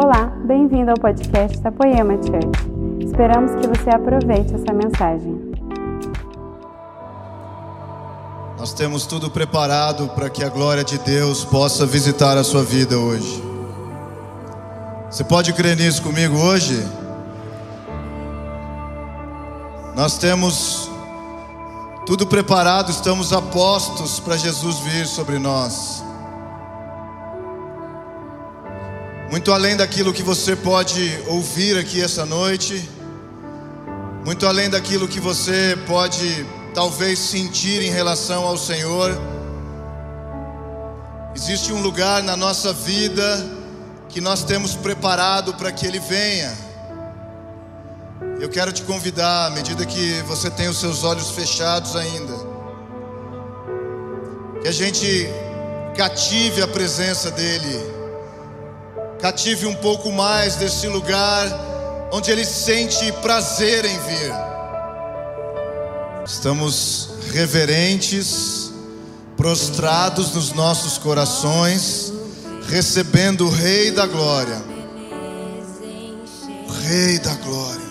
Olá, bem-vindo ao podcast da Poema Church. Esperamos que você aproveite essa mensagem. Nós temos tudo preparado para que a glória de Deus possa visitar a sua vida hoje. Você pode crer nisso comigo hoje? Nós temos tudo preparado, estamos apostos para Jesus vir sobre nós. Muito além daquilo que você pode ouvir aqui essa noite, muito além daquilo que você pode talvez sentir em relação ao Senhor, existe um lugar na nossa vida que nós temos preparado para que Ele venha. Eu quero te convidar, à medida que você tem os seus olhos fechados ainda, que a gente cative a presença dEle cative um pouco mais desse lugar onde ele sente prazer em vir. Estamos reverentes, prostrados nos nossos corações, recebendo o Rei da Glória. O Rei da Glória,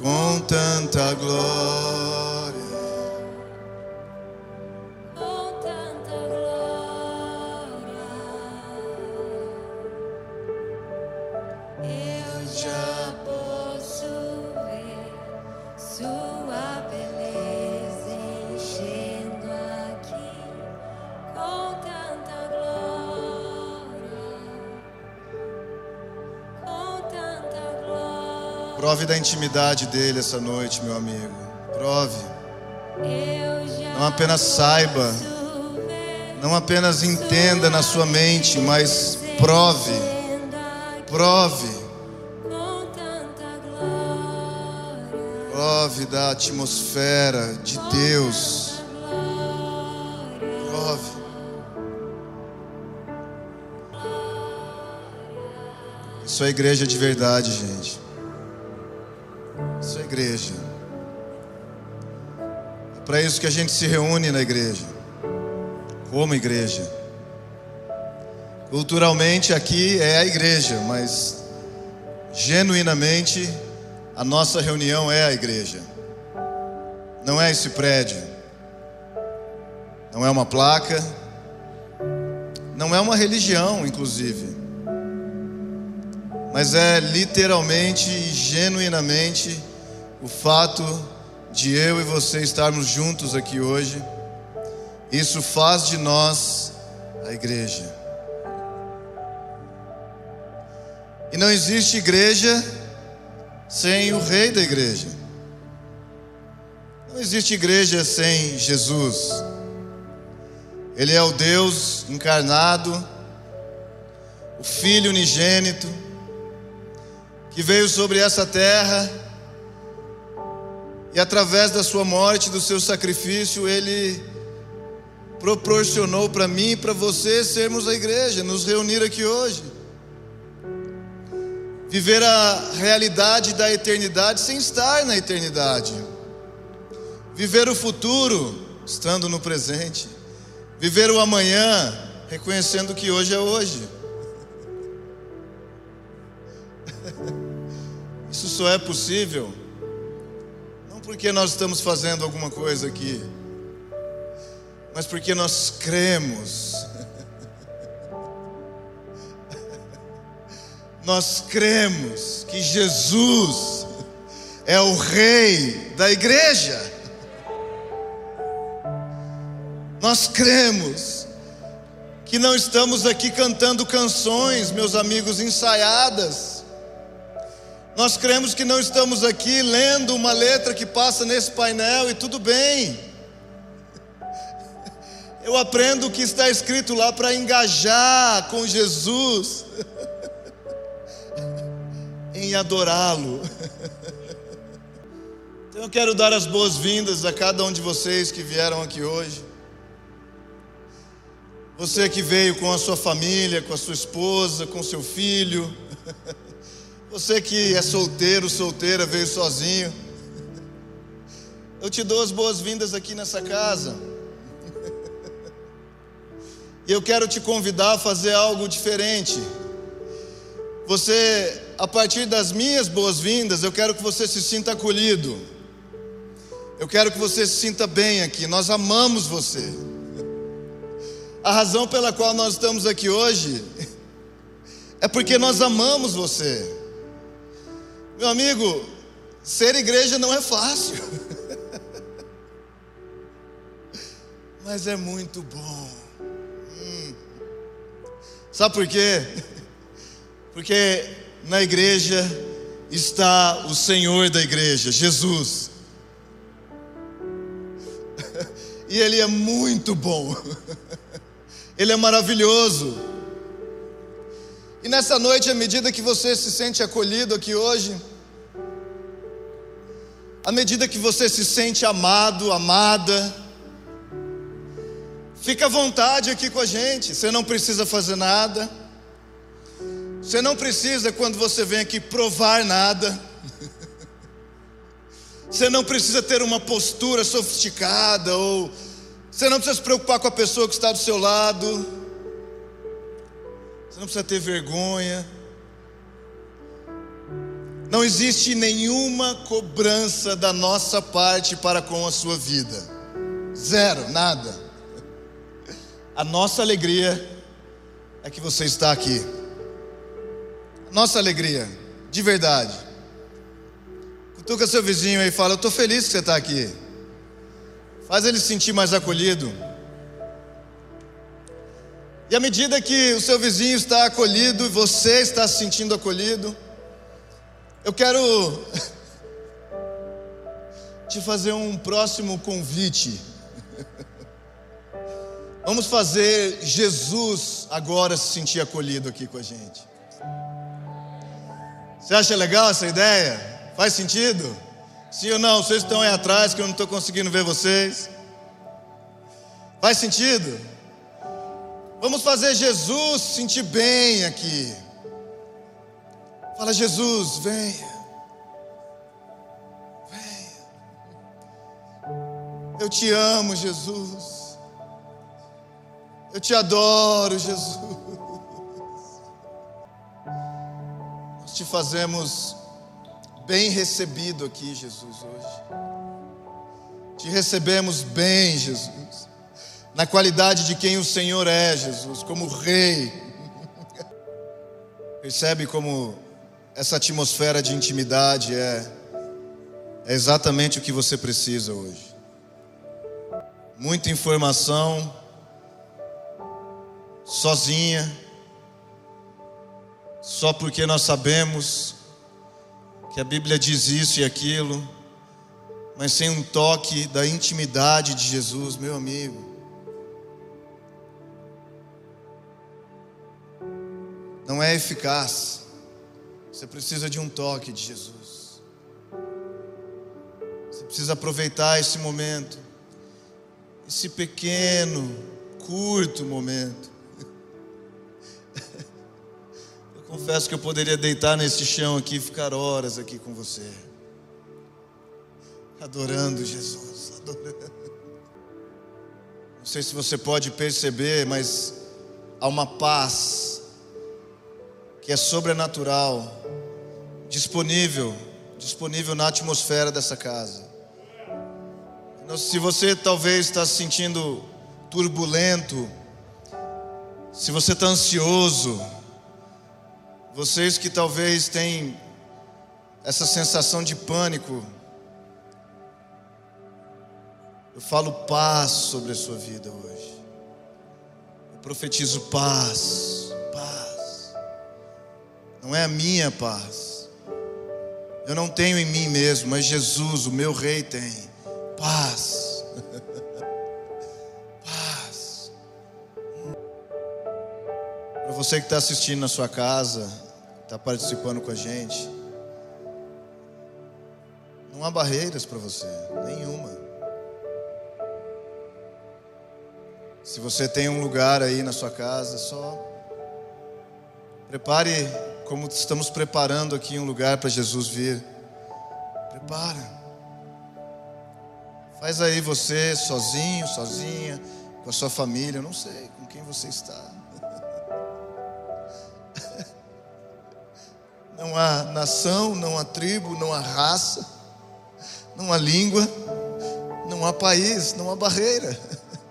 com tanta glória. Prove da intimidade dele essa noite, meu amigo. Prove. Não apenas saiba, não apenas entenda na sua mente, mas prove. Prove. Prove da atmosfera de Deus. Prove. Isso é igreja de verdade, gente para isso que a gente se reúne na igreja, como igreja. Culturalmente aqui é a igreja, mas genuinamente a nossa reunião é a igreja. Não é esse prédio, não é uma placa, não é uma religião, inclusive, mas é literalmente e genuinamente o fato de eu e você estarmos juntos aqui hoje, isso faz de nós a igreja. E não existe igreja sem o rei da igreja. Não existe igreja sem Jesus. Ele é o Deus encarnado, o Filho unigênito, que veio sobre essa terra e através da sua morte, do seu sacrifício, ele proporcionou para mim e para você sermos a igreja, nos reunir aqui hoje. Viver a realidade da eternidade sem estar na eternidade. Viver o futuro estando no presente. Viver o amanhã reconhecendo que hoje é hoje. Isso só é possível porque nós estamos fazendo alguma coisa aqui, mas porque nós cremos. Nós cremos que Jesus é o Rei da igreja. Nós cremos que não estamos aqui cantando canções, meus amigos, ensaiadas nós cremos que não estamos aqui lendo uma letra que passa nesse painel e tudo bem. Eu aprendo o que está escrito lá para engajar com Jesus, em adorá-lo. Então eu quero dar as boas-vindas a cada um de vocês que vieram aqui hoje. Você que veio com a sua família, com a sua esposa, com seu filho. Você que é solteiro, solteira, veio sozinho. Eu te dou as boas-vindas aqui nessa casa. E eu quero te convidar a fazer algo diferente. você, a partir das minhas boas-vindas, eu quero que você se sinta acolhido. Eu quero que você se sinta bem aqui. Nós amamos você. A razão pela qual nós estamos aqui hoje é porque nós amamos você. Meu amigo, ser igreja não é fácil. Mas é muito bom. Hum. Sabe por quê? Porque na igreja está o Senhor da igreja, Jesus. E Ele é muito bom. Ele é maravilhoso. E nessa noite, à medida que você se sente acolhido aqui hoje, à medida que você se sente amado, amada, fica à vontade aqui com a gente, você não precisa fazer nada, você não precisa, quando você vem aqui, provar nada, você não precisa ter uma postura sofisticada ou você não precisa se preocupar com a pessoa que está do seu lado. Você não precisa ter vergonha. Não existe nenhuma cobrança da nossa parte para com a sua vida. Zero, nada. A nossa alegria é que você está aqui. Nossa alegria, de verdade. Cutuca seu vizinho e fala: Eu estou feliz que você está aqui. Faz ele se sentir mais acolhido. E à medida que o seu vizinho está acolhido e você está se sentindo acolhido, eu quero te fazer um próximo convite. Vamos fazer Jesus agora se sentir acolhido aqui com a gente. Você acha legal essa ideia? Faz sentido? Sim ou não? Vocês estão aí atrás que eu não estou conseguindo ver vocês. Faz sentido? Vamos fazer Jesus sentir bem aqui. Fala, Jesus, venha. Venha. Eu te amo, Jesus. Eu te adoro, Jesus. Nós te fazemos bem recebido aqui, Jesus, hoje. Te recebemos bem, Jesus, na qualidade de quem o Senhor é, Jesus, como Rei. Percebe como essa atmosfera de intimidade é, é exatamente o que você precisa hoje. Muita informação, sozinha, só porque nós sabemos que a Bíblia diz isso e aquilo, mas sem um toque da intimidade de Jesus, meu amigo. Não é eficaz. Você precisa de um toque de Jesus. Você precisa aproveitar esse momento, esse pequeno, curto momento Confesso que eu poderia deitar nesse chão aqui e ficar horas aqui com você. Adorando Jesus, adorando. Não sei se você pode perceber, mas há uma paz que é sobrenatural, disponível, disponível na atmosfera dessa casa. Se você talvez está se sentindo turbulento, se você está ansioso, vocês que talvez têm essa sensação de pânico, eu falo paz sobre a sua vida hoje. Eu profetizo paz. Não é a minha paz. Eu não tenho em mim mesmo, mas Jesus, o meu rei, tem paz. Para você que está assistindo na sua casa, está participando com a gente, não há barreiras para você, nenhuma. Se você tem um lugar aí na sua casa, só prepare como estamos preparando aqui um lugar para Jesus vir. Prepara. Faz aí você sozinho, sozinha, com a sua família, eu não sei com quem você está. Não há nação, não há tribo, não há raça, não há língua, não há país, não há barreira,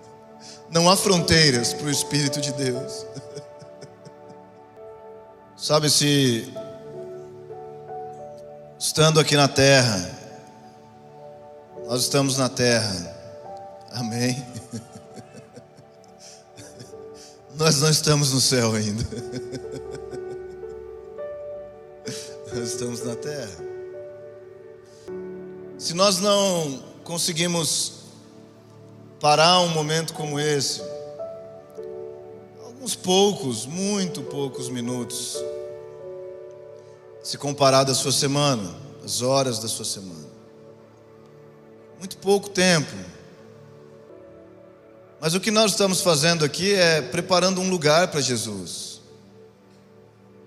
não há fronteiras para o Espírito de Deus. Sabe, se estando aqui na terra, nós estamos na terra, amém. Nós não estamos no céu ainda. Nós estamos na terra. Se nós não conseguimos parar um momento como esse, alguns poucos, muito poucos minutos, se comparado à sua semana, as horas da sua semana, muito pouco tempo mas o que nós estamos fazendo aqui é preparando um lugar para Jesus,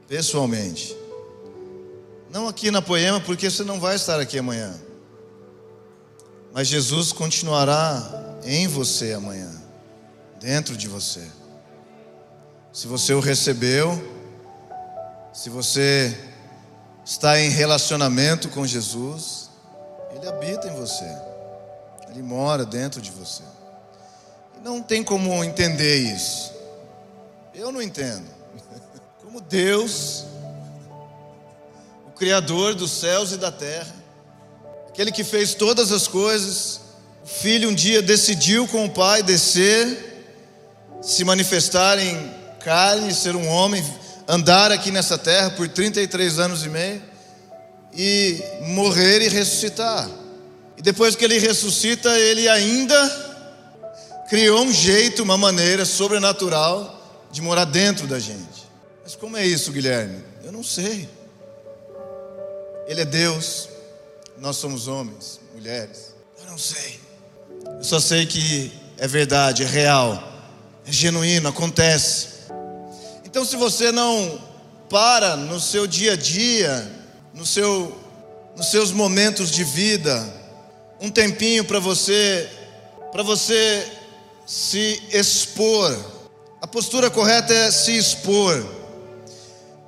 pessoalmente. Não aqui na Poema, porque você não vai estar aqui amanhã. Mas Jesus continuará em você amanhã, dentro de você. Se você o recebeu, se você está em relacionamento com Jesus, Ele habita em você, Ele mora dentro de você. Não tem como entender isso. Eu não entendo. Como Deus, o Criador dos céus e da terra, aquele que fez todas as coisas, o Filho um dia decidiu com o Pai descer, se manifestar em carne, ser um homem, andar aqui nessa terra por 33 anos e meio e morrer e ressuscitar. E depois que ele ressuscita, ele ainda criou um jeito, uma maneira sobrenatural de morar dentro da gente. Mas como é isso, Guilherme? Eu não sei. Ele é Deus, nós somos homens, mulheres. Eu não sei. Eu só sei que é verdade, é real, é genuíno, acontece. Então, se você não para no seu dia a dia, no seu, nos seus momentos de vida, um tempinho para você, para você se expor. A postura correta é se expor.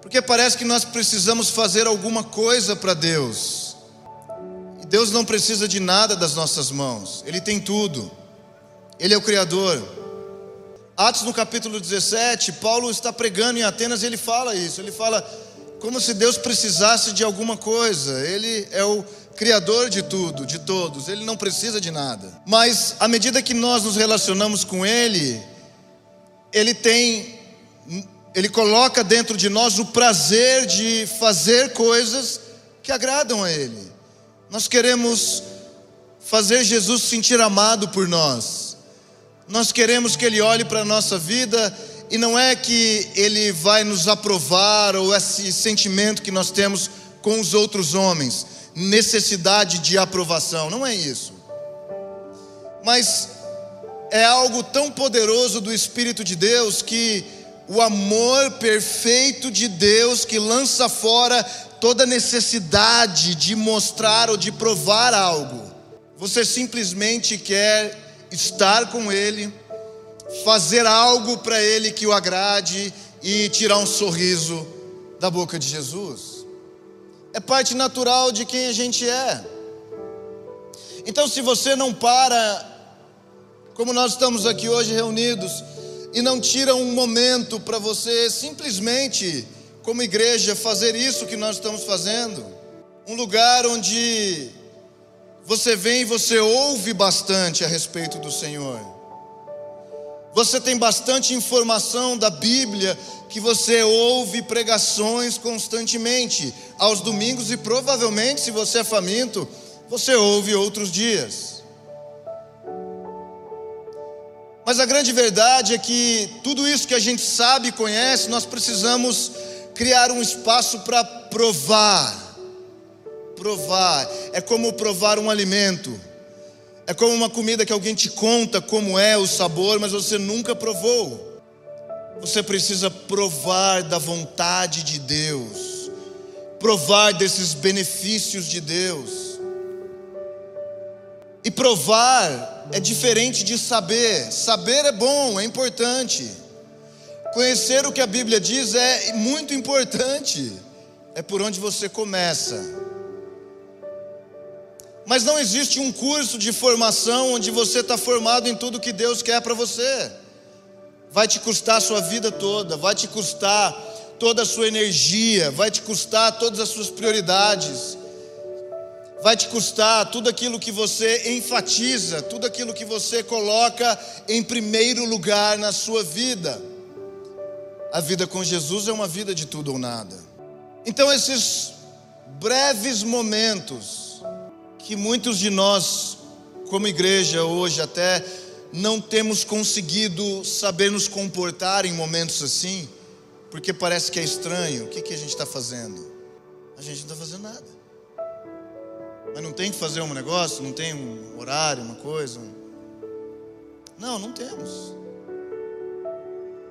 Porque parece que nós precisamos fazer alguma coisa para Deus. E Deus não precisa de nada das nossas mãos. Ele tem tudo. Ele é o Criador. Atos no capítulo 17, Paulo está pregando em Atenas e ele fala isso. Ele fala como se Deus precisasse de alguma coisa. Ele é o Criador de tudo, de todos, Ele não precisa de nada. Mas à medida que nós nos relacionamos com Ele, Ele tem, Ele coloca dentro de nós o prazer de fazer coisas que agradam a Ele. Nós queremos fazer Jesus se sentir amado por nós. Nós queremos que Ele olhe para a nossa vida e não é que Ele vai nos aprovar ou esse sentimento que nós temos com os outros homens necessidade de aprovação, não é isso. Mas é algo tão poderoso do Espírito de Deus que o amor perfeito de Deus que lança fora toda necessidade de mostrar ou de provar algo. Você simplesmente quer estar com Ele, fazer algo para Ele que o agrade e tirar um sorriso da boca de Jesus é parte natural de quem a gente é. Então, se você não para, como nós estamos aqui hoje reunidos, e não tira um momento para você simplesmente, como igreja, fazer isso que nós estamos fazendo, um lugar onde você vem e você ouve bastante a respeito do Senhor. Você tem bastante informação da Bíblia que você ouve pregações constantemente aos domingos e provavelmente, se você é faminto, você ouve outros dias. Mas a grande verdade é que tudo isso que a gente sabe e conhece, nós precisamos criar um espaço para provar. Provar é como provar um alimento. É como uma comida que alguém te conta como é o sabor, mas você nunca provou. Você precisa provar da vontade de Deus, provar desses benefícios de Deus. E provar é diferente de saber. Saber é bom, é importante. Conhecer o que a Bíblia diz é muito importante. é por onde você começa. Mas não existe um curso de formação onde você está formado em tudo que Deus quer para você. Vai te custar a sua vida toda, vai te custar toda a sua energia, vai te custar todas as suas prioridades, vai te custar tudo aquilo que você enfatiza, tudo aquilo que você coloca em primeiro lugar na sua vida. A vida com Jesus é uma vida de tudo ou nada. Então, esses breves momentos que muitos de nós, como igreja hoje, até não temos conseguido saber nos comportar em momentos assim, porque parece que é estranho. O que, que a gente está fazendo? A gente não está fazendo nada. Mas não tem que fazer um negócio, não tem um horário, uma coisa. Um... Não, não temos.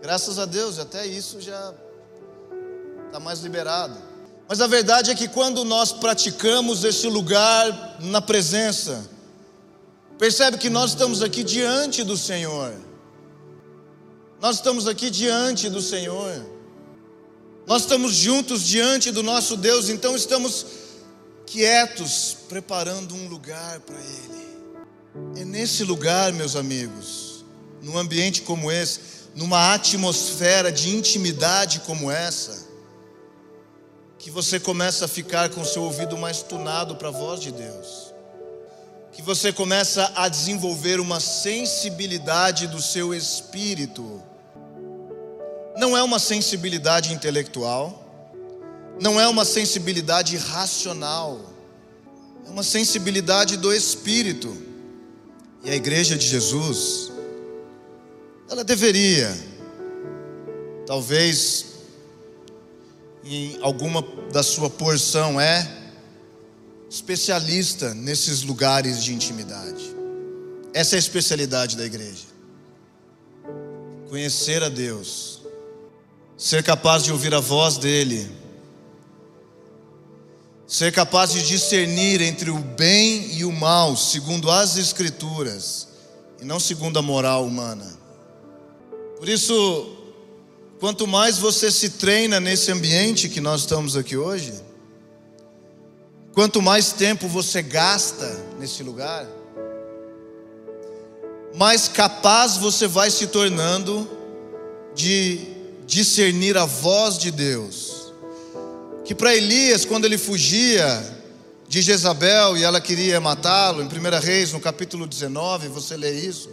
Graças a Deus, até isso já está mais liberado. Mas a verdade é que quando nós praticamos esse lugar na presença, percebe que nós estamos aqui diante do Senhor. Nós estamos aqui diante do Senhor. Nós estamos juntos diante do nosso Deus, então estamos quietos, preparando um lugar para Ele. É nesse lugar, meus amigos, num ambiente como esse, numa atmosfera de intimidade como essa, que você começa a ficar com seu ouvido mais tunado para a voz de Deus, que você começa a desenvolver uma sensibilidade do seu espírito. Não é uma sensibilidade intelectual, não é uma sensibilidade racional, é uma sensibilidade do espírito. E a igreja de Jesus, ela deveria, talvez em alguma da sua porção, é especialista nesses lugares de intimidade. Essa é a especialidade da igreja. Conhecer a Deus, ser capaz de ouvir a voz dEle, ser capaz de discernir entre o bem e o mal, segundo as Escrituras, e não segundo a moral humana. Por isso, quanto mais você se treina nesse ambiente que nós estamos aqui hoje, quanto mais tempo você gasta nesse lugar, mais capaz você vai se tornando de discernir a voz de Deus. Que para Elias, quando ele fugia de Jezabel e ela queria matá-lo, em 1 Reis, no capítulo 19, você lê isso.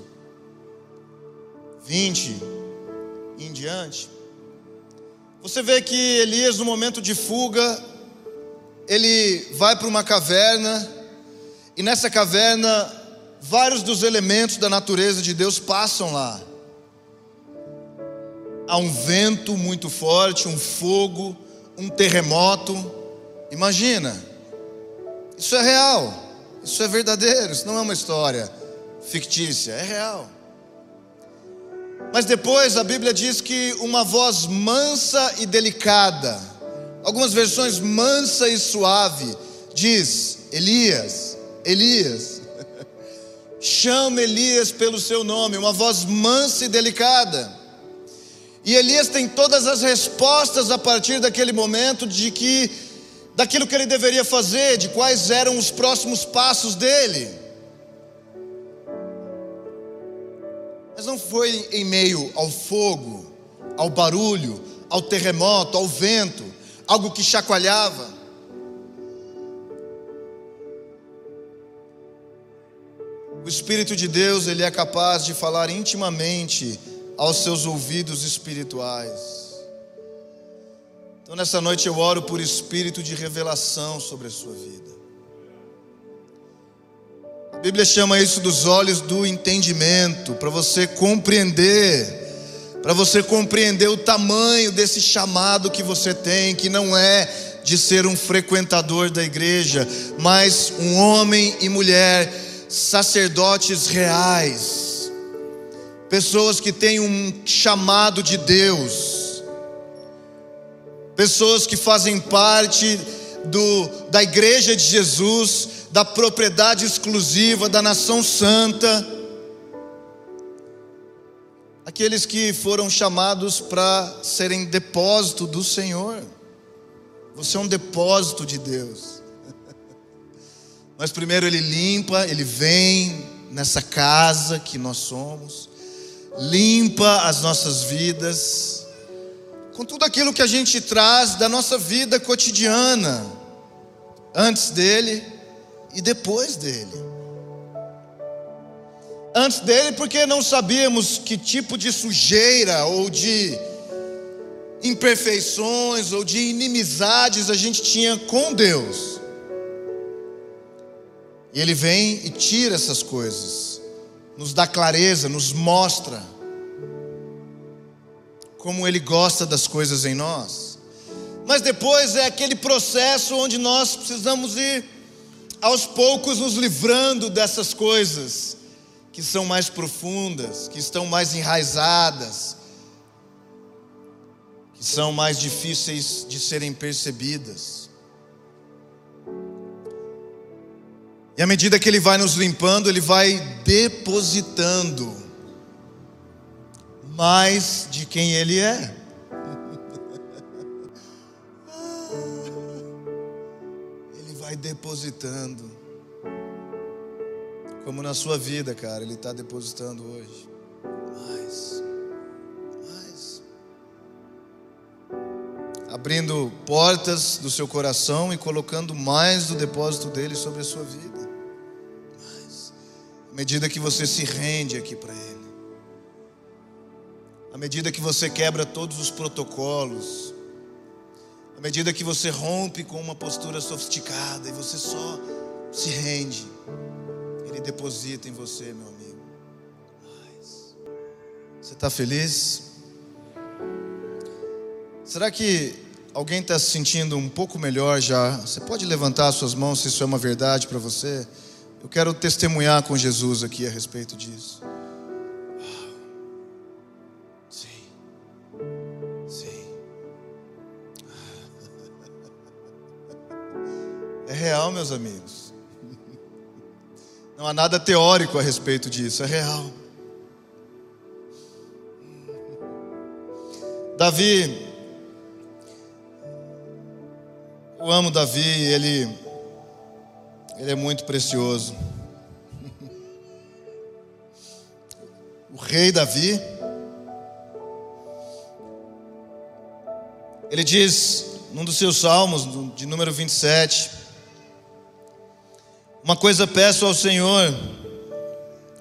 20 em diante. Você vê que Elias, no momento de fuga, ele vai para uma caverna, e nessa caverna, vários dos elementos da natureza de Deus passam lá. Há um vento muito forte, um fogo, um terremoto. Imagina, isso é real, isso é verdadeiro, isso não é uma história fictícia, é real. Mas depois a Bíblia diz que uma voz mansa e delicada, algumas versões mansa e suave, diz: Elias, Elias, chama Elias pelo seu nome, uma voz mansa e delicada. E Elias tem todas as respostas a partir daquele momento de que daquilo que ele deveria fazer, de quais eram os próximos passos dele. Mas não foi em meio ao fogo, ao barulho, ao terremoto, ao vento, algo que chacoalhava. O Espírito de Deus, ele é capaz de falar intimamente aos seus ouvidos espirituais. Então, nessa noite eu oro por espírito de revelação sobre a sua vida. A Bíblia chama isso dos olhos do entendimento, para você compreender, para você compreender o tamanho desse chamado que você tem, que não é de ser um frequentador da igreja, mas um homem e mulher, sacerdotes reais, pessoas que têm um chamado de Deus, pessoas que fazem parte do, da igreja de Jesus, da propriedade exclusiva da nação santa, aqueles que foram chamados para serem depósito do Senhor. Você é um depósito de Deus. Mas primeiro Ele limpa, Ele vem nessa casa que nós somos, limpa as nossas vidas, com tudo aquilo que a gente traz da nossa vida cotidiana, antes dele e depois dele. Antes dele, porque não sabíamos que tipo de sujeira ou de imperfeições ou de inimizades a gente tinha com Deus. E Ele vem e tira essas coisas, nos dá clareza, nos mostra como Ele gosta das coisas em nós. Mas depois é aquele processo onde nós precisamos ir aos poucos nos livrando dessas coisas que são mais profundas, que estão mais enraizadas, que são mais difíceis de serem percebidas. E à medida que Ele vai nos limpando, Ele vai depositando mais de quem Ele é. Vai depositando. Como na sua vida, cara, Ele está depositando hoje. Mais. Mais. Abrindo portas do seu coração e colocando mais do depósito dele sobre a sua vida. Mais. À medida que você se rende aqui para Ele à medida que você quebra todos os protocolos, à medida que você rompe com uma postura sofisticada e você só se rende, Ele deposita em você, meu amigo. Mas, você está feliz? Será que alguém está se sentindo um pouco melhor já? Você pode levantar suas mãos se isso é uma verdade para você? Eu quero testemunhar com Jesus aqui a respeito disso. Real, meus amigos. Não há nada teórico a respeito disso, é real. Davi, eu amo Davi, ele, ele é muito precioso. O rei Davi, ele diz num dos seus salmos, de número 27, uma coisa peço ao Senhor,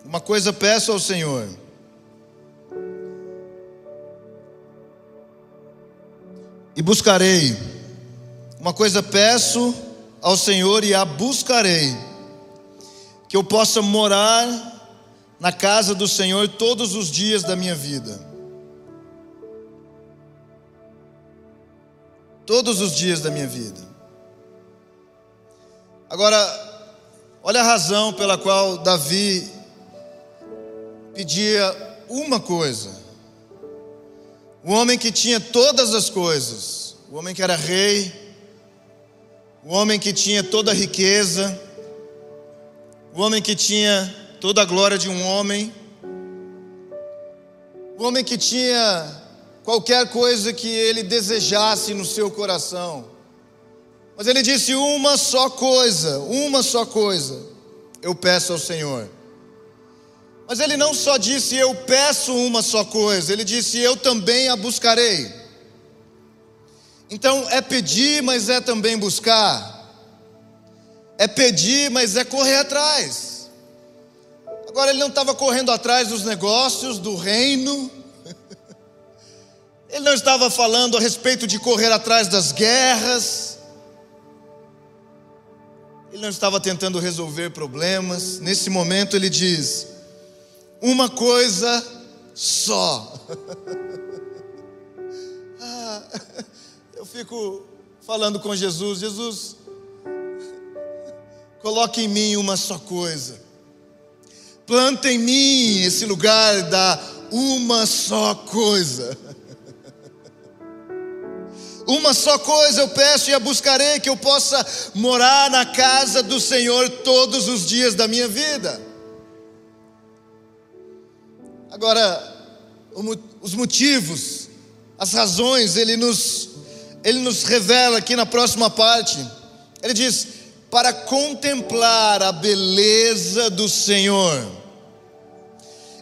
uma coisa peço ao Senhor. E buscarei. Uma coisa peço ao Senhor e a buscarei. Que eu possa morar na casa do Senhor todos os dias da minha vida. Todos os dias da minha vida. Agora, Olha a razão pela qual Davi pedia uma coisa. O homem que tinha todas as coisas, o homem que era rei, o homem que tinha toda a riqueza, o homem que tinha toda a glória de um homem, o homem que tinha qualquer coisa que ele desejasse no seu coração. Mas ele disse uma só coisa, uma só coisa, eu peço ao Senhor. Mas ele não só disse eu peço uma só coisa, ele disse eu também a buscarei. Então é pedir, mas é também buscar. É pedir, mas é correr atrás. Agora ele não estava correndo atrás dos negócios, do reino. Ele não estava falando a respeito de correr atrás das guerras. Ele não estava tentando resolver problemas. Nesse momento ele diz: uma coisa só. ah, eu fico falando com Jesus: Jesus, coloque em mim uma só coisa. Planta em mim esse lugar da uma só coisa. Uma só coisa eu peço e a buscarei: que eu possa morar na casa do Senhor todos os dias da minha vida. Agora, os motivos, as razões, ele nos, ele nos revela aqui na próxima parte. Ele diz: para contemplar a beleza do Senhor.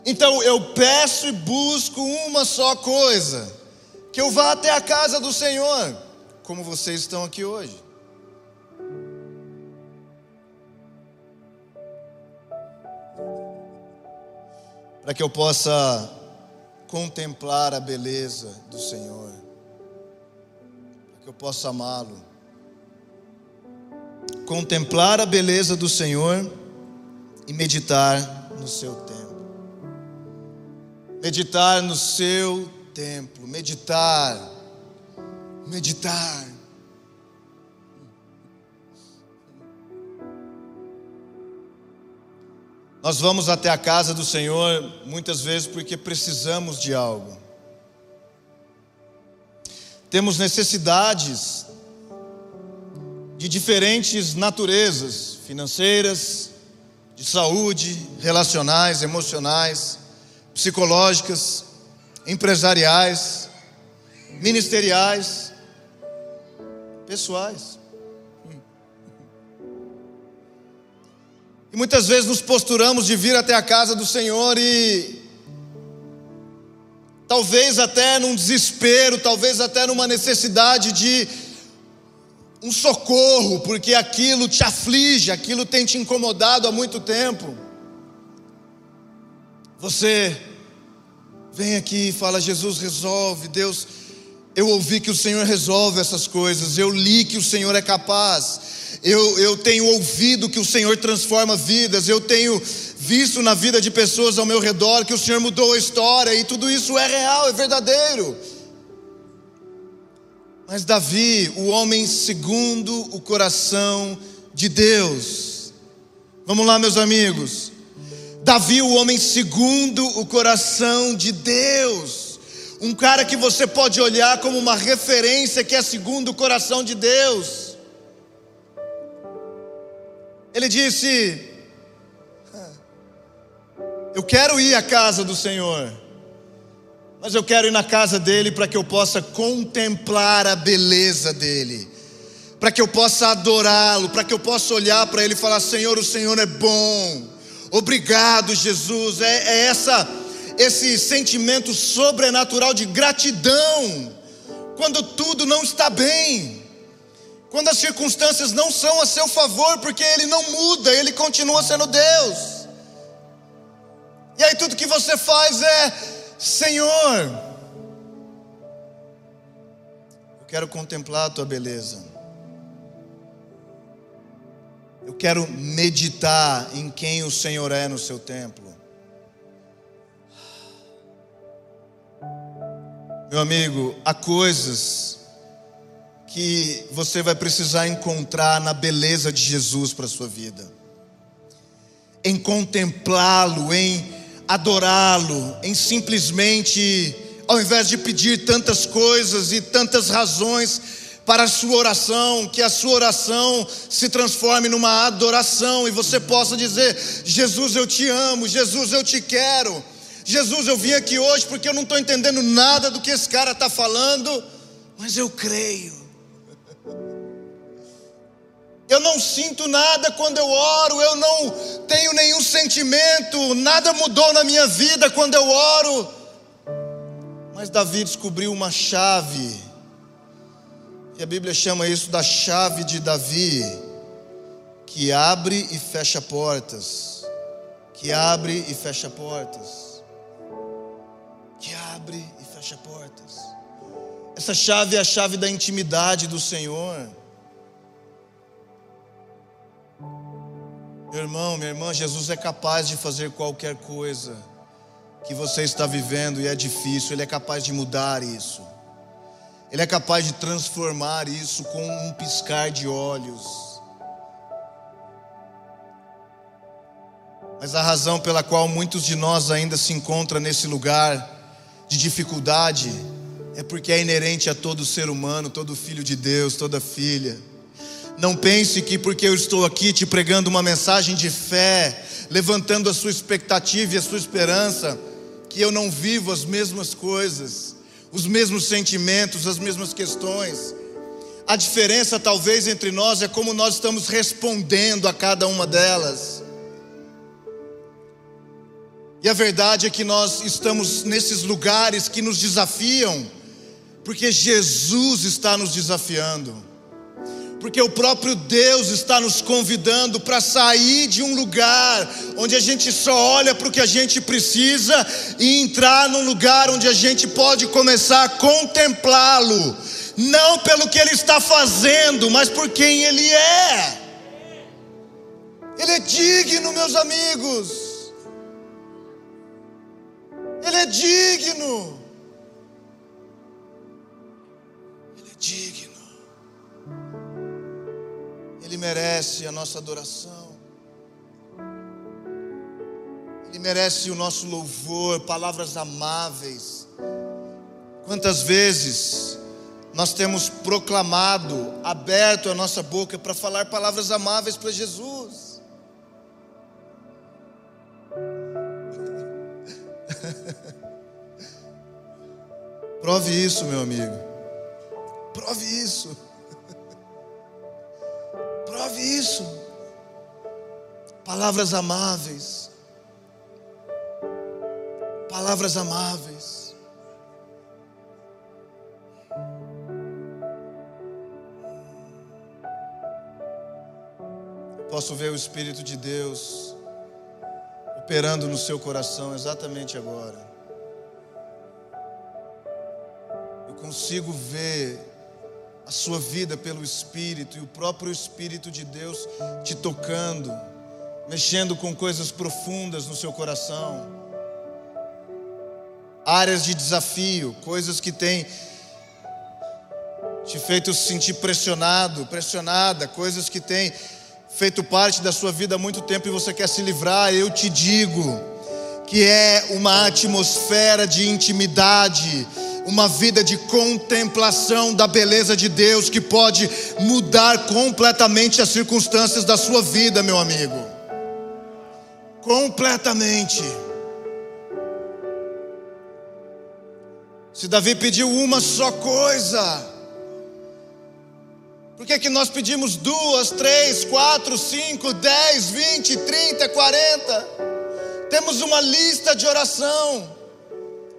Então eu peço e busco uma só coisa: que eu vá até a casa do Senhor, como vocês estão aqui hoje. Para que eu possa contemplar a beleza do Senhor, para que eu possa amá-lo, contemplar a beleza do Senhor e meditar no seu tempo. Meditar no seu templo, meditar, meditar. Nós vamos até a casa do Senhor muitas vezes porque precisamos de algo. Temos necessidades de diferentes naturezas, financeiras, de saúde, relacionais, emocionais, psicológicas, empresariais, ministeriais, pessoais. E muitas vezes nos posturamos de vir até a casa do Senhor e talvez até num desespero, talvez até numa necessidade de um socorro, porque aquilo te aflige, aquilo tem te incomodado há muito tempo. Você vem aqui e fala: Jesus resolve, Deus, eu ouvi que o Senhor resolve essas coisas, eu li que o Senhor é capaz eu, eu tenho ouvido que o Senhor transforma vidas, eu tenho visto na vida de pessoas ao meu redor que o Senhor mudou a história, e tudo isso é real, é verdadeiro. Mas Davi, o homem segundo o coração de Deus, vamos lá, meus amigos. Davi, o homem segundo o coração de Deus, um cara que você pode olhar como uma referência que é segundo o coração de Deus. Ele disse: Eu quero ir à casa do Senhor, mas eu quero ir na casa dele para que eu possa contemplar a beleza dele, para que eu possa adorá-lo, para que eu possa olhar para ele e falar: Senhor, o Senhor é bom, obrigado, Jesus. É, é essa, esse sentimento sobrenatural de gratidão, quando tudo não está bem quando as circunstâncias não são a seu favor, porque Ele não muda, Ele continua sendo Deus. E aí tudo que você faz é: Senhor, eu quero contemplar a Tua beleza. Eu quero meditar em quem o Senhor é no seu templo. Meu amigo, há coisas que você vai precisar encontrar na beleza de Jesus para a sua vida, em contemplá-lo, em adorá-lo, em simplesmente, ao invés de pedir tantas coisas e tantas razões para a sua oração, que a sua oração se transforme numa adoração e você possa dizer: Jesus, eu te amo, Jesus, eu te quero. Jesus, eu vim aqui hoje porque eu não estou entendendo nada do que esse cara está falando, mas eu creio. Eu não sinto nada quando eu oro, eu não tenho nenhum sentimento, nada mudou na minha vida quando eu oro. Mas Davi descobriu uma chave, e a Bíblia chama isso da chave de Davi, que abre e fecha portas, que abre e fecha portas, que abre e fecha portas. Essa chave é a chave da intimidade do Senhor. Meu irmão, minha irmã, Jesus é capaz de fazer qualquer coisa que você está vivendo e é difícil, Ele é capaz de mudar isso. Ele é capaz de transformar isso com um piscar de olhos. Mas a razão pela qual muitos de nós ainda se encontram nesse lugar de dificuldade é porque é inerente a todo ser humano, todo filho de Deus, toda filha não pense que porque eu estou aqui te pregando uma mensagem de fé, levantando a sua expectativa e a sua esperança, que eu não vivo as mesmas coisas, os mesmos sentimentos, as mesmas questões. A diferença, talvez, entre nós é como nós estamos respondendo a cada uma delas. E a verdade é que nós estamos nesses lugares que nos desafiam, porque Jesus está nos desafiando, porque o próprio Deus está nos convidando para sair de um lugar onde a gente só olha para o que a gente precisa e entrar num lugar onde a gente pode começar a contemplá-lo não pelo que ele está fazendo, mas por quem ele é. Ele é digno, meus amigos. Ele é digno. Ele é digno. Ele merece a nossa adoração. Ele merece o nosso louvor, palavras amáveis. Quantas vezes nós temos proclamado, aberto a nossa boca para falar palavras amáveis para Jesus. Prove isso, meu amigo. Prove isso. Prove isso. Palavras amáveis. Palavras amáveis. posso ver o Espírito de Deus operando no seu coração exatamente agora. Eu consigo ver a sua vida pelo Espírito e o próprio Espírito de Deus te tocando, mexendo com coisas profundas no seu coração. Áreas de desafio, coisas que têm te feito se sentir pressionado, pressionada, coisas que têm feito parte da sua vida há muito tempo e você quer se livrar, eu te digo que é uma atmosfera de intimidade, uma vida de contemplação da beleza de Deus que pode mudar completamente as circunstâncias da sua vida, meu amigo. Completamente. Se Davi pediu uma só coisa, por que, que nós pedimos duas, três, quatro, cinco, dez, vinte, trinta, quarenta? Temos uma lista de oração.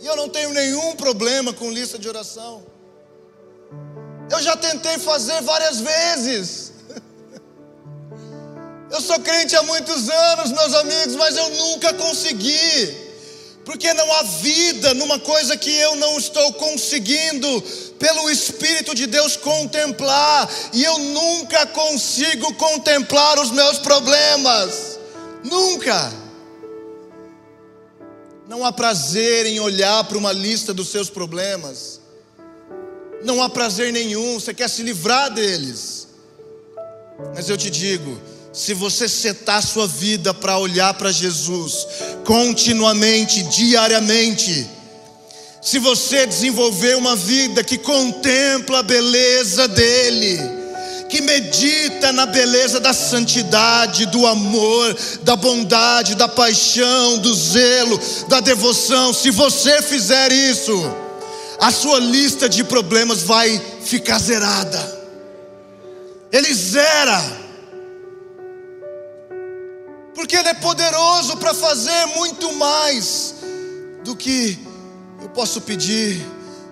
E eu não tenho nenhum problema com lista de oração. Eu já tentei fazer várias vezes. Eu sou crente há muitos anos, meus amigos, mas eu nunca consegui. Porque não há vida numa coisa que eu não estou conseguindo, pelo Espírito de Deus, contemplar, e eu nunca consigo contemplar os meus problemas, nunca. Não há prazer em olhar para uma lista dos seus problemas, não há prazer nenhum, você quer se livrar deles, mas eu te digo, se você setar sua vida para olhar para Jesus continuamente, diariamente, se você desenvolver uma vida que contempla a beleza dEle, que medita na beleza da santidade, do amor, da bondade, da paixão, do zelo, da devoção, se você fizer isso, a sua lista de problemas vai ficar zerada. Ele zera porque Ele é poderoso para fazer muito mais do que eu posso pedir,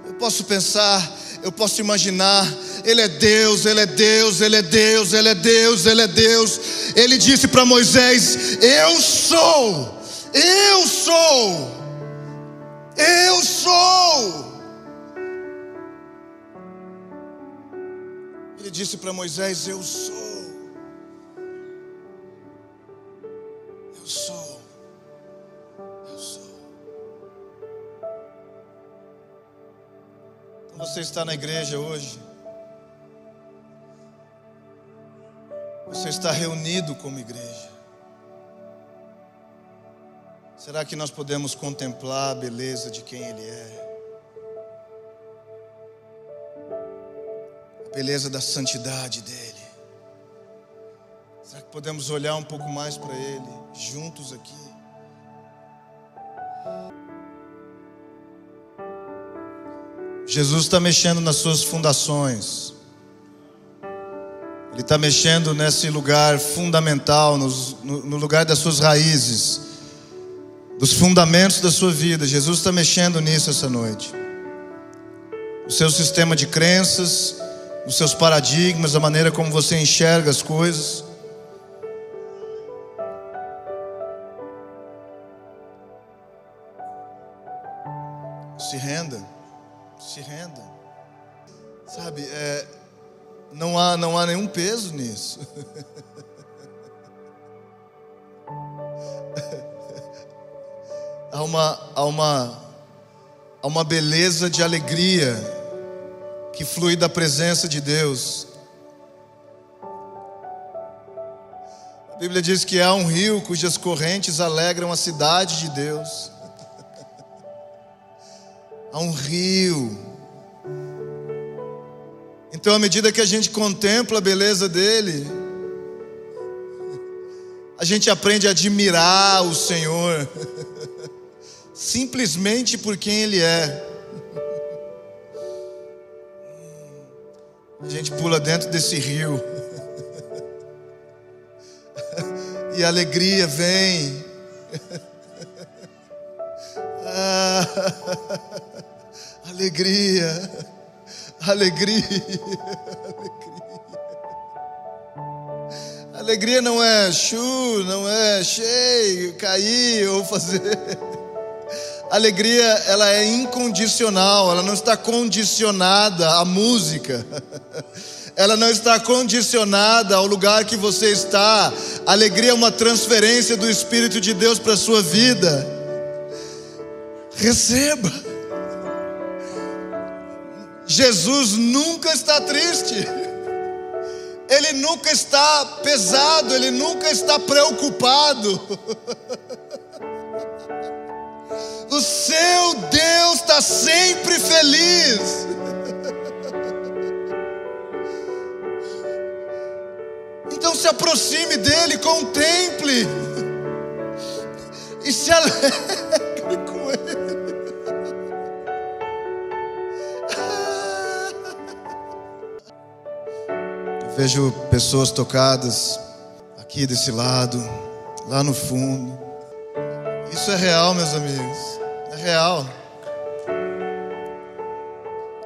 eu posso pensar, eu posso imaginar. Ele é Deus, Ele é Deus, Ele é Deus, Ele é Deus, Ele é Deus. Ele disse para Moisés: Eu sou, eu sou, eu sou. Ele disse para Moisés: Eu sou. sou. Eu sou. Então você está na igreja hoje. Você está reunido como igreja. Será que nós podemos contemplar a beleza de quem Ele é? A beleza da santidade dEle. Será que podemos olhar um pouco mais para Ele, juntos aqui? Jesus está mexendo nas suas fundações. Ele está mexendo nesse lugar fundamental, no, no lugar das suas raízes, dos fundamentos da sua vida. Jesus está mexendo nisso essa noite. O seu sistema de crenças, os seus paradigmas, a maneira como você enxerga as coisas. Se renda, se renda. Sabe, é, não, há, não há nenhum peso nisso. há, uma, há, uma, há uma beleza de alegria que flui da presença de Deus. A Bíblia diz que há um rio cujas correntes alegram a cidade de Deus. há um rio então, à medida que a gente contempla a beleza dele, a gente aprende a admirar o Senhor, simplesmente por quem Ele é. A gente pula dentro desse rio, e a alegria vem. Ah, alegria Alegria, alegria. Alegria não é chu, não é cheio, cair ou fazer. Alegria, ela é incondicional, ela não está condicionada à música. Ela não está condicionada ao lugar que você está. Alegria é uma transferência do Espírito de Deus para sua vida. Receba. Jesus nunca está triste, ele nunca está pesado, ele nunca está preocupado. O seu Deus está sempre feliz. Então se aproxime dele, contemple e se alegre com ele. Vejo pessoas tocadas aqui desse lado, lá no fundo. Isso é real, meus amigos. É real.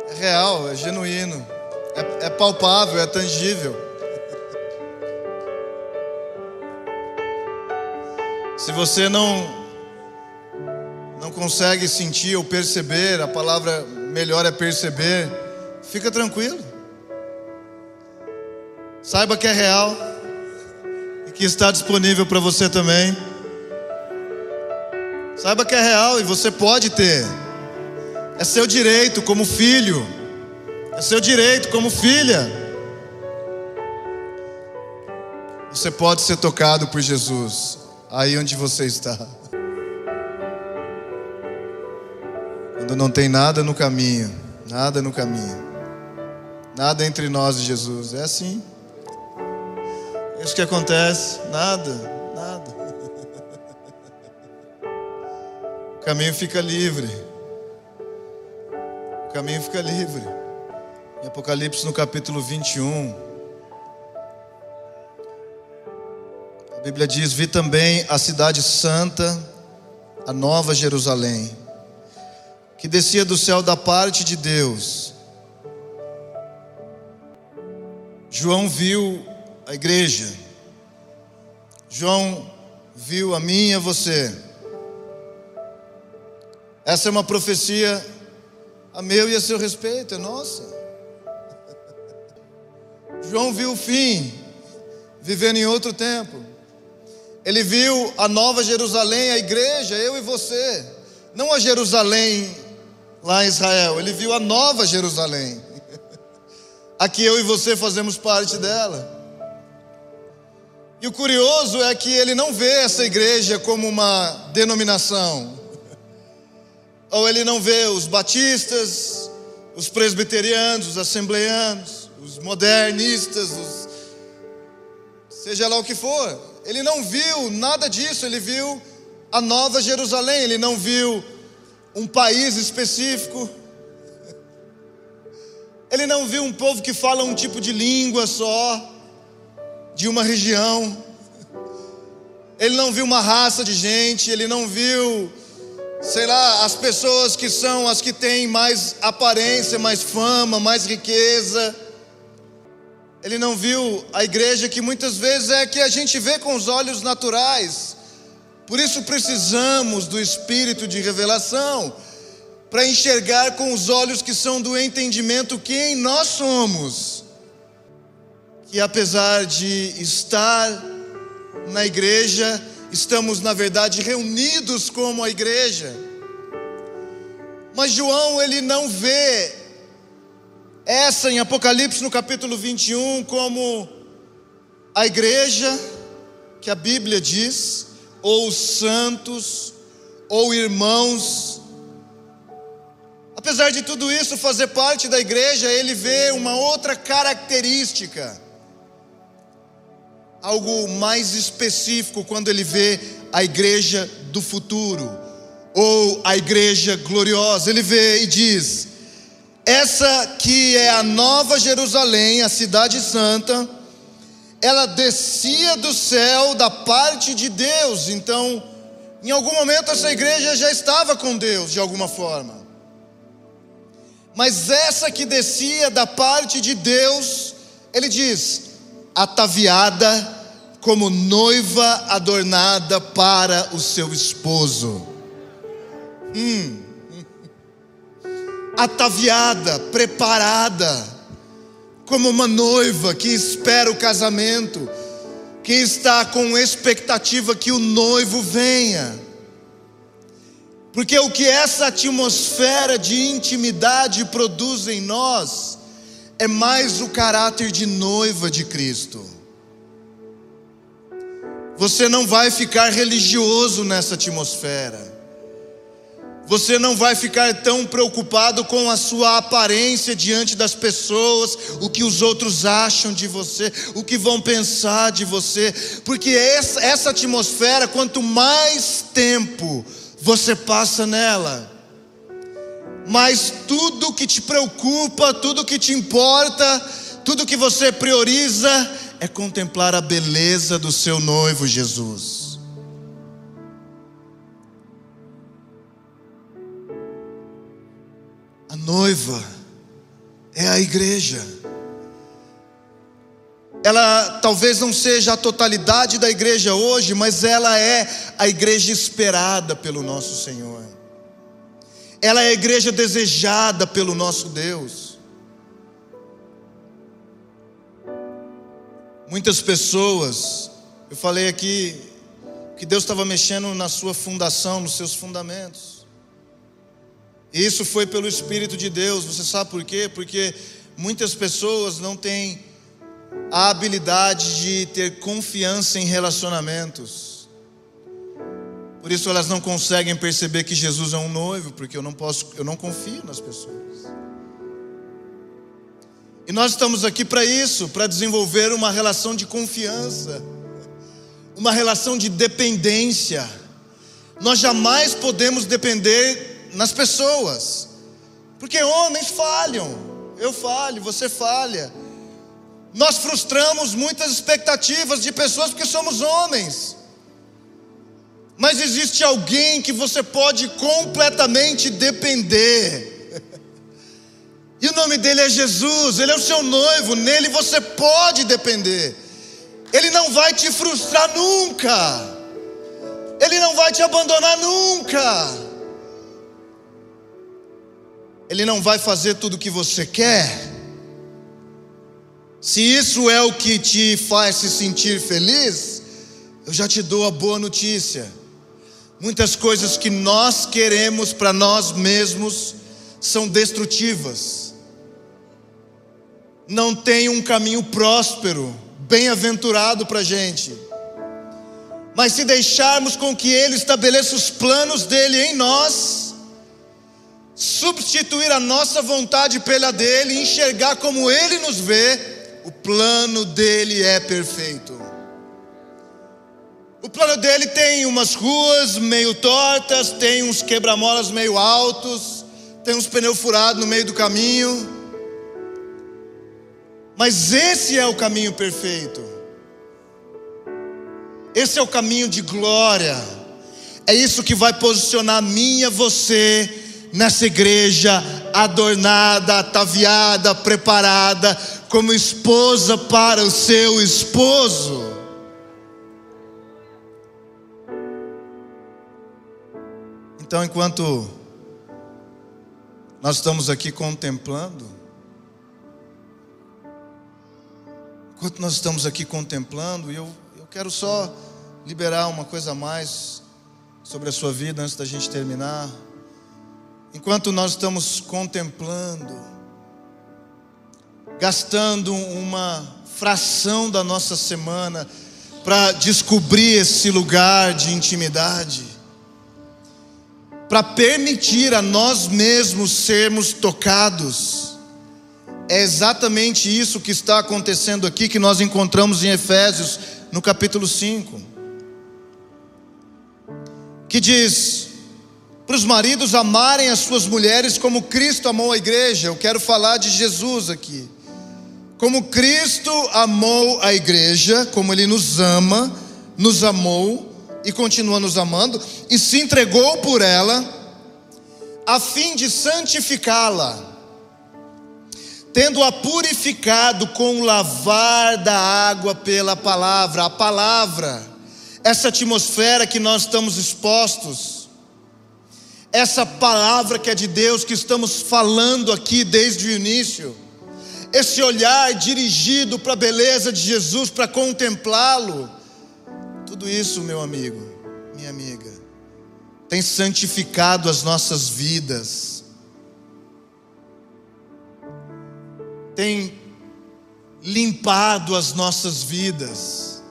É real, é genuíno. É, é palpável, é tangível. Se você não não consegue sentir ou perceber, a palavra melhor é perceber, fica tranquilo. Saiba que é real e que está disponível para você também. Saiba que é real e você pode ter. É seu direito como filho. É seu direito como filha. Você pode ser tocado por Jesus aí onde você está. Quando não tem nada no caminho, nada no caminho, nada entre nós e Jesus, é assim. Isso que acontece, nada, nada. O caminho fica livre. O caminho fica livre. Em Apocalipse no capítulo 21, a Bíblia diz: Vi também a cidade santa, a nova Jerusalém, que descia do céu da parte de Deus. João viu a igreja. João viu a mim e a você. Essa é uma profecia a meu e a seu respeito, é nossa. João viu o fim, vivendo em outro tempo. Ele viu a nova Jerusalém, a igreja, eu e você. Não a Jerusalém lá em Israel, ele viu a nova Jerusalém. Aqui eu e você fazemos parte dela. E o curioso é que ele não vê essa igreja como uma denominação, ou ele não vê os batistas, os presbiterianos, os assembleanos, os modernistas, os... seja lá o que for. Ele não viu nada disso, ele viu a nova Jerusalém, ele não viu um país específico, ele não viu um povo que fala um tipo de língua só. De uma região, ele não viu uma raça de gente, ele não viu, sei lá, as pessoas que são as que têm mais aparência, mais fama, mais riqueza. Ele não viu a igreja que muitas vezes é que a gente vê com os olhos naturais. Por isso precisamos do espírito de revelação para enxergar com os olhos que são do entendimento quem nós somos. Que apesar de estar na igreja, estamos na verdade reunidos como a igreja. Mas João ele não vê essa em Apocalipse no capítulo 21 como a igreja que a Bíblia diz, ou os santos, ou irmãos. Apesar de tudo isso fazer parte da igreja, ele vê uma outra característica, algo mais específico quando ele vê a igreja do futuro, ou a igreja gloriosa. Ele vê e diz: essa que é a nova Jerusalém, a cidade santa, ela descia do céu da parte de Deus. Então, em algum momento essa igreja já estava com Deus de alguma forma. Mas essa que descia da parte de Deus, ele diz: ataviada como noiva adornada para o seu esposo. Hum ataviada, preparada, como uma noiva que espera o casamento, que está com expectativa que o noivo venha. Porque o que essa atmosfera de intimidade produz em nós é mais o caráter de noiva de Cristo. Você não vai ficar religioso nessa atmosfera. Você não vai ficar tão preocupado com a sua aparência diante das pessoas, o que os outros acham de você, o que vão pensar de você, porque essa, essa atmosfera, quanto mais tempo você passa nela, mais tudo que te preocupa, tudo que te importa, tudo que você prioriza é contemplar a beleza do seu noivo Jesus. noiva é a igreja. Ela talvez não seja a totalidade da igreja hoje, mas ela é a igreja esperada pelo nosso Senhor. Ela é a igreja desejada pelo nosso Deus. Muitas pessoas, eu falei aqui que Deus estava mexendo na sua fundação, nos seus fundamentos. Isso foi pelo Espírito de Deus. Você sabe por quê? Porque muitas pessoas não têm a habilidade de ter confiança em relacionamentos. Por isso elas não conseguem perceber que Jesus é um noivo, porque eu não posso, eu não confio nas pessoas. E nós estamos aqui para isso, para desenvolver uma relação de confiança, uma relação de dependência. Nós jamais podemos depender nas pessoas. Porque homens falham, eu falho, você falha. Nós frustramos muitas expectativas de pessoas porque somos homens. Mas existe alguém que você pode completamente depender. E o nome dele é Jesus, ele é o seu noivo, nele você pode depender. Ele não vai te frustrar nunca. Ele não vai te abandonar nunca. Ele não vai fazer tudo o que você quer. Se isso é o que te faz se sentir feliz, eu já te dou a boa notícia. Muitas coisas que nós queremos para nós mesmos são destrutivas. Não tem um caminho próspero, bem-aventurado para a gente. Mas se deixarmos com que Ele estabeleça os planos dele em nós, substituir a nossa vontade pela dele, enxergar como ele nos vê, o plano dele é perfeito. O plano dele tem umas ruas meio tortas, tem uns quebra-molas meio altos, tem uns pneus furados no meio do caminho. Mas esse é o caminho perfeito. Esse é o caminho de glória. É isso que vai posicionar minha você nessa igreja adornada, ataviada, preparada como esposa para o seu esposo. Então, enquanto nós estamos aqui contemplando, enquanto nós estamos aqui contemplando, eu, eu quero só liberar uma coisa a mais sobre a sua vida antes da gente terminar. Enquanto nós estamos contemplando, gastando uma fração da nossa semana para descobrir esse lugar de intimidade, para permitir a nós mesmos sermos tocados. É exatamente isso que está acontecendo aqui, que nós encontramos em Efésios, no capítulo 5, que diz: para os maridos amarem as suas mulheres como Cristo amou a igreja. Eu quero falar de Jesus aqui. Como Cristo amou a igreja, como Ele nos ama, nos amou e continua nos amando, e se entregou por ela, a fim de santificá-la, tendo-a purificado com o lavar da água pela palavra, a palavra, essa atmosfera que nós estamos expostos essa palavra que é de Deus, que estamos falando aqui desde o início, esse olhar dirigido para a beleza de Jesus, para contemplá-lo, tudo isso, meu amigo, minha amiga, tem santificado as nossas vidas, tem limpado as nossas vidas,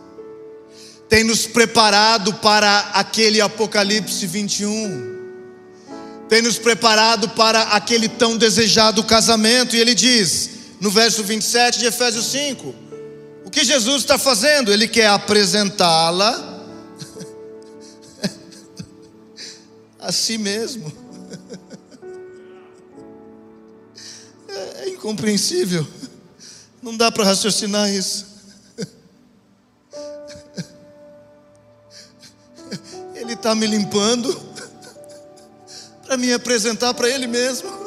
tem nos preparado para aquele Apocalipse 21 tem nos preparado para aquele tão desejado casamento. E ele diz, no verso 27 de Efésios 5, o que Jesus está fazendo? Ele quer apresentá-la a si mesmo. É incompreensível, não dá para raciocinar isso. Ele está me limpando para me apresentar para Ele mesmo.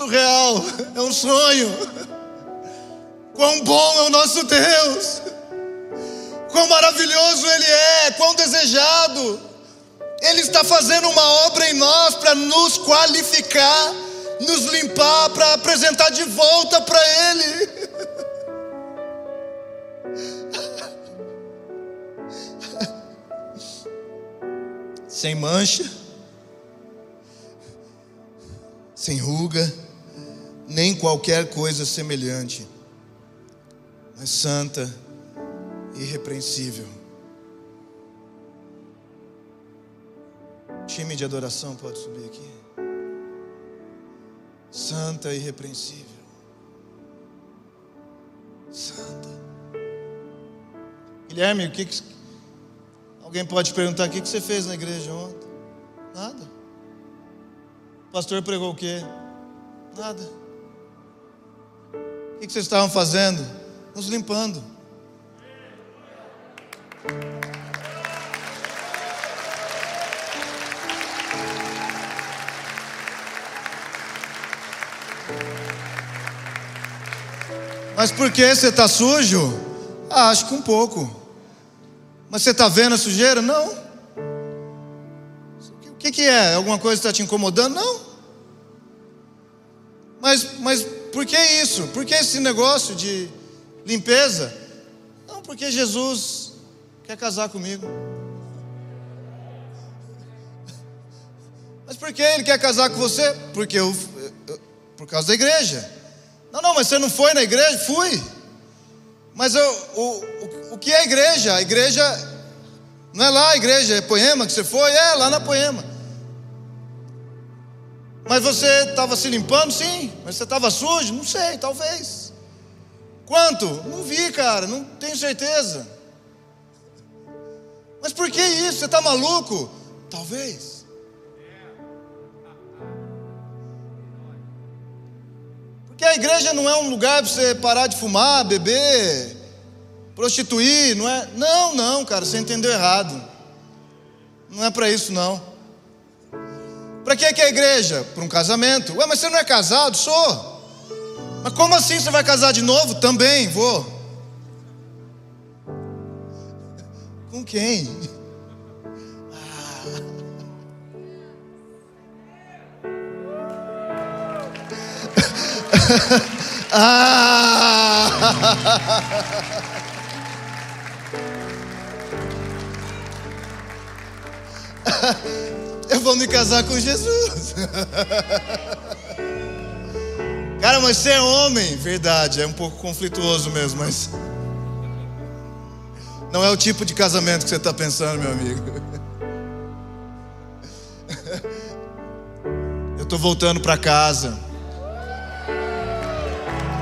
Surreal, é um sonho. Quão bom é o nosso Deus, quão maravilhoso Ele é, quão desejado. Ele está fazendo uma obra em nós para nos qualificar, nos limpar, para apresentar de volta para Ele. sem mancha, sem ruga, nem qualquer coisa semelhante, mas santa irrepreensível. Time de adoração pode subir aqui. Santa irrepreensível. Santa. Guilherme, o que, que Alguém pode perguntar: o que você fez na igreja ontem? Nada. O pastor pregou o quê? Nada. O que vocês estavam fazendo? Nos limpando. Mas por que você está sujo? Ah, acho que um pouco. Mas você está vendo a sujeira? Não. O que, que é? Alguma coisa está te incomodando? Não. Mas, mas por que isso? Por que esse negócio de limpeza? Não, porque Jesus quer casar comigo. Mas por que ele quer casar com você? Porque eu, eu, por causa da igreja. Não, não, mas você não foi na igreja? Fui. Mas eu, o, o, o que é igreja? A igreja não é lá a igreja, é Poema que você foi? É, lá na Poema. Mas você estava se limpando? Sim. Mas você estava sujo? Não sei, talvez. Quanto? Não vi, cara, não tenho certeza. Mas por que isso? Você está maluco? Talvez. Porque a igreja não é um lugar para você parar de fumar, beber, prostituir, não é? Não, não, cara, você entendeu errado. Não é para isso não. Para que é a igreja? Para um casamento. Ué, mas você não é casado? Sou. Mas como assim você vai casar de novo? Também vou. Com quem? Ah! Eu vou me casar com Jesus. Cara, mas você é homem, verdade, é um pouco conflituoso mesmo, mas não é o tipo de casamento que você está pensando, meu amigo. Eu estou voltando para casa.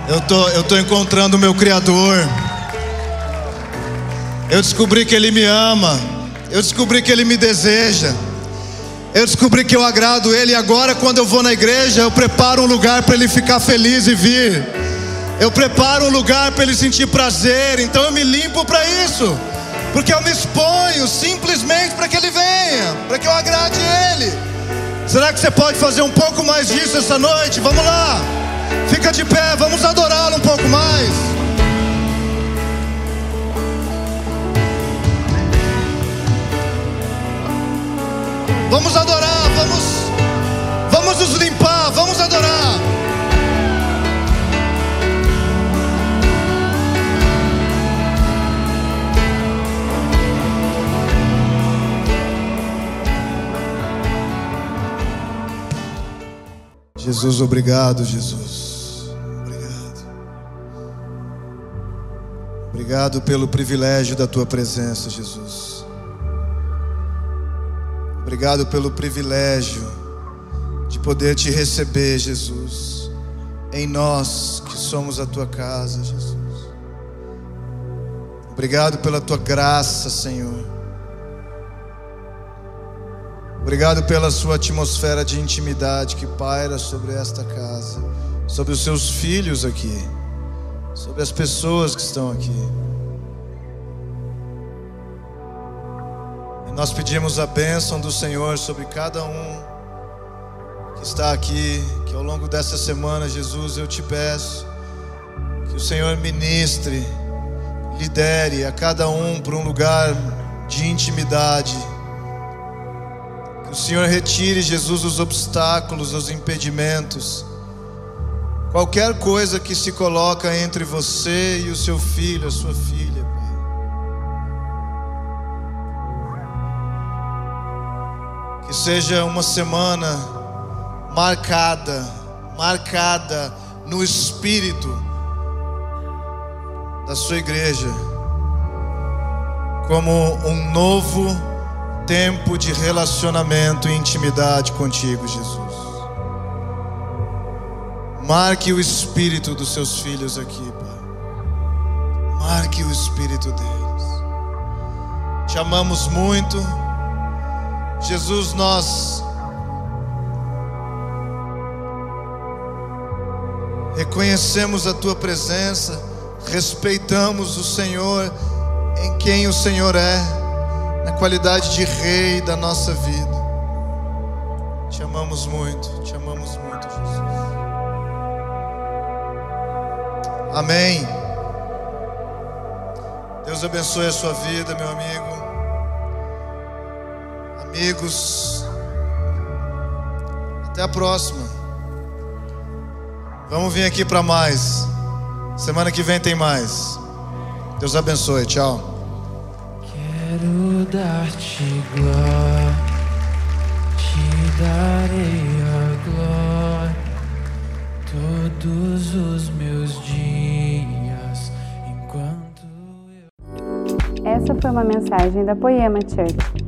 Eu tô, eu tô encontrando o meu Criador. Eu descobri que Ele me ama. Eu descobri que Ele me deseja. Eu descobri que eu agrado Ele. E agora, quando eu vou na igreja, eu preparo um lugar para Ele ficar feliz e vir. Eu preparo um lugar para Ele sentir prazer. Então eu me limpo para isso. Porque eu me exponho simplesmente para que Ele venha. Para que eu agrade Ele. Será que você pode fazer um pouco mais disso essa noite? Vamos lá. Fica de pé, vamos adorá-lo um pouco mais. Vamos adorar, vamos, vamos nos limpar, vamos adorar. Jesus, obrigado, Jesus. Obrigado. Obrigado pelo privilégio da tua presença, Jesus. Obrigado pelo privilégio de poder te receber, Jesus, em nós que somos a tua casa, Jesus. Obrigado pela tua graça, Senhor. Obrigado pela sua atmosfera de intimidade que paira sobre esta casa, sobre os seus filhos aqui, sobre as pessoas que estão aqui. Nós pedimos a bênção do Senhor sobre cada um que está aqui, que ao longo dessa semana, Jesus, eu te peço que o Senhor ministre, lidere a cada um para um lugar de intimidade que o Senhor retire, Jesus, os obstáculos, os impedimentos. Qualquer coisa que se coloca entre você e o seu filho, a sua filha, Que seja uma semana marcada, marcada no espírito da sua igreja, como um novo tempo de relacionamento e intimidade contigo, Jesus. Marque o espírito dos seus filhos aqui, Pai. Marque o espírito deles. Te amamos muito. Jesus, nós reconhecemos a tua presença, respeitamos o Senhor em quem o Senhor é na qualidade de rei da nossa vida. Te amamos muito, te amamos muito, Jesus. Amém. Deus abençoe a sua vida, meu amigo. Amigos, até a próxima. Vamos vir aqui para mais. Semana que vem tem mais. Deus abençoe. Tchau. Quero dar-te glória, te darei a glória todos os meus dias, enquanto eu. Essa foi uma mensagem da Poema Church.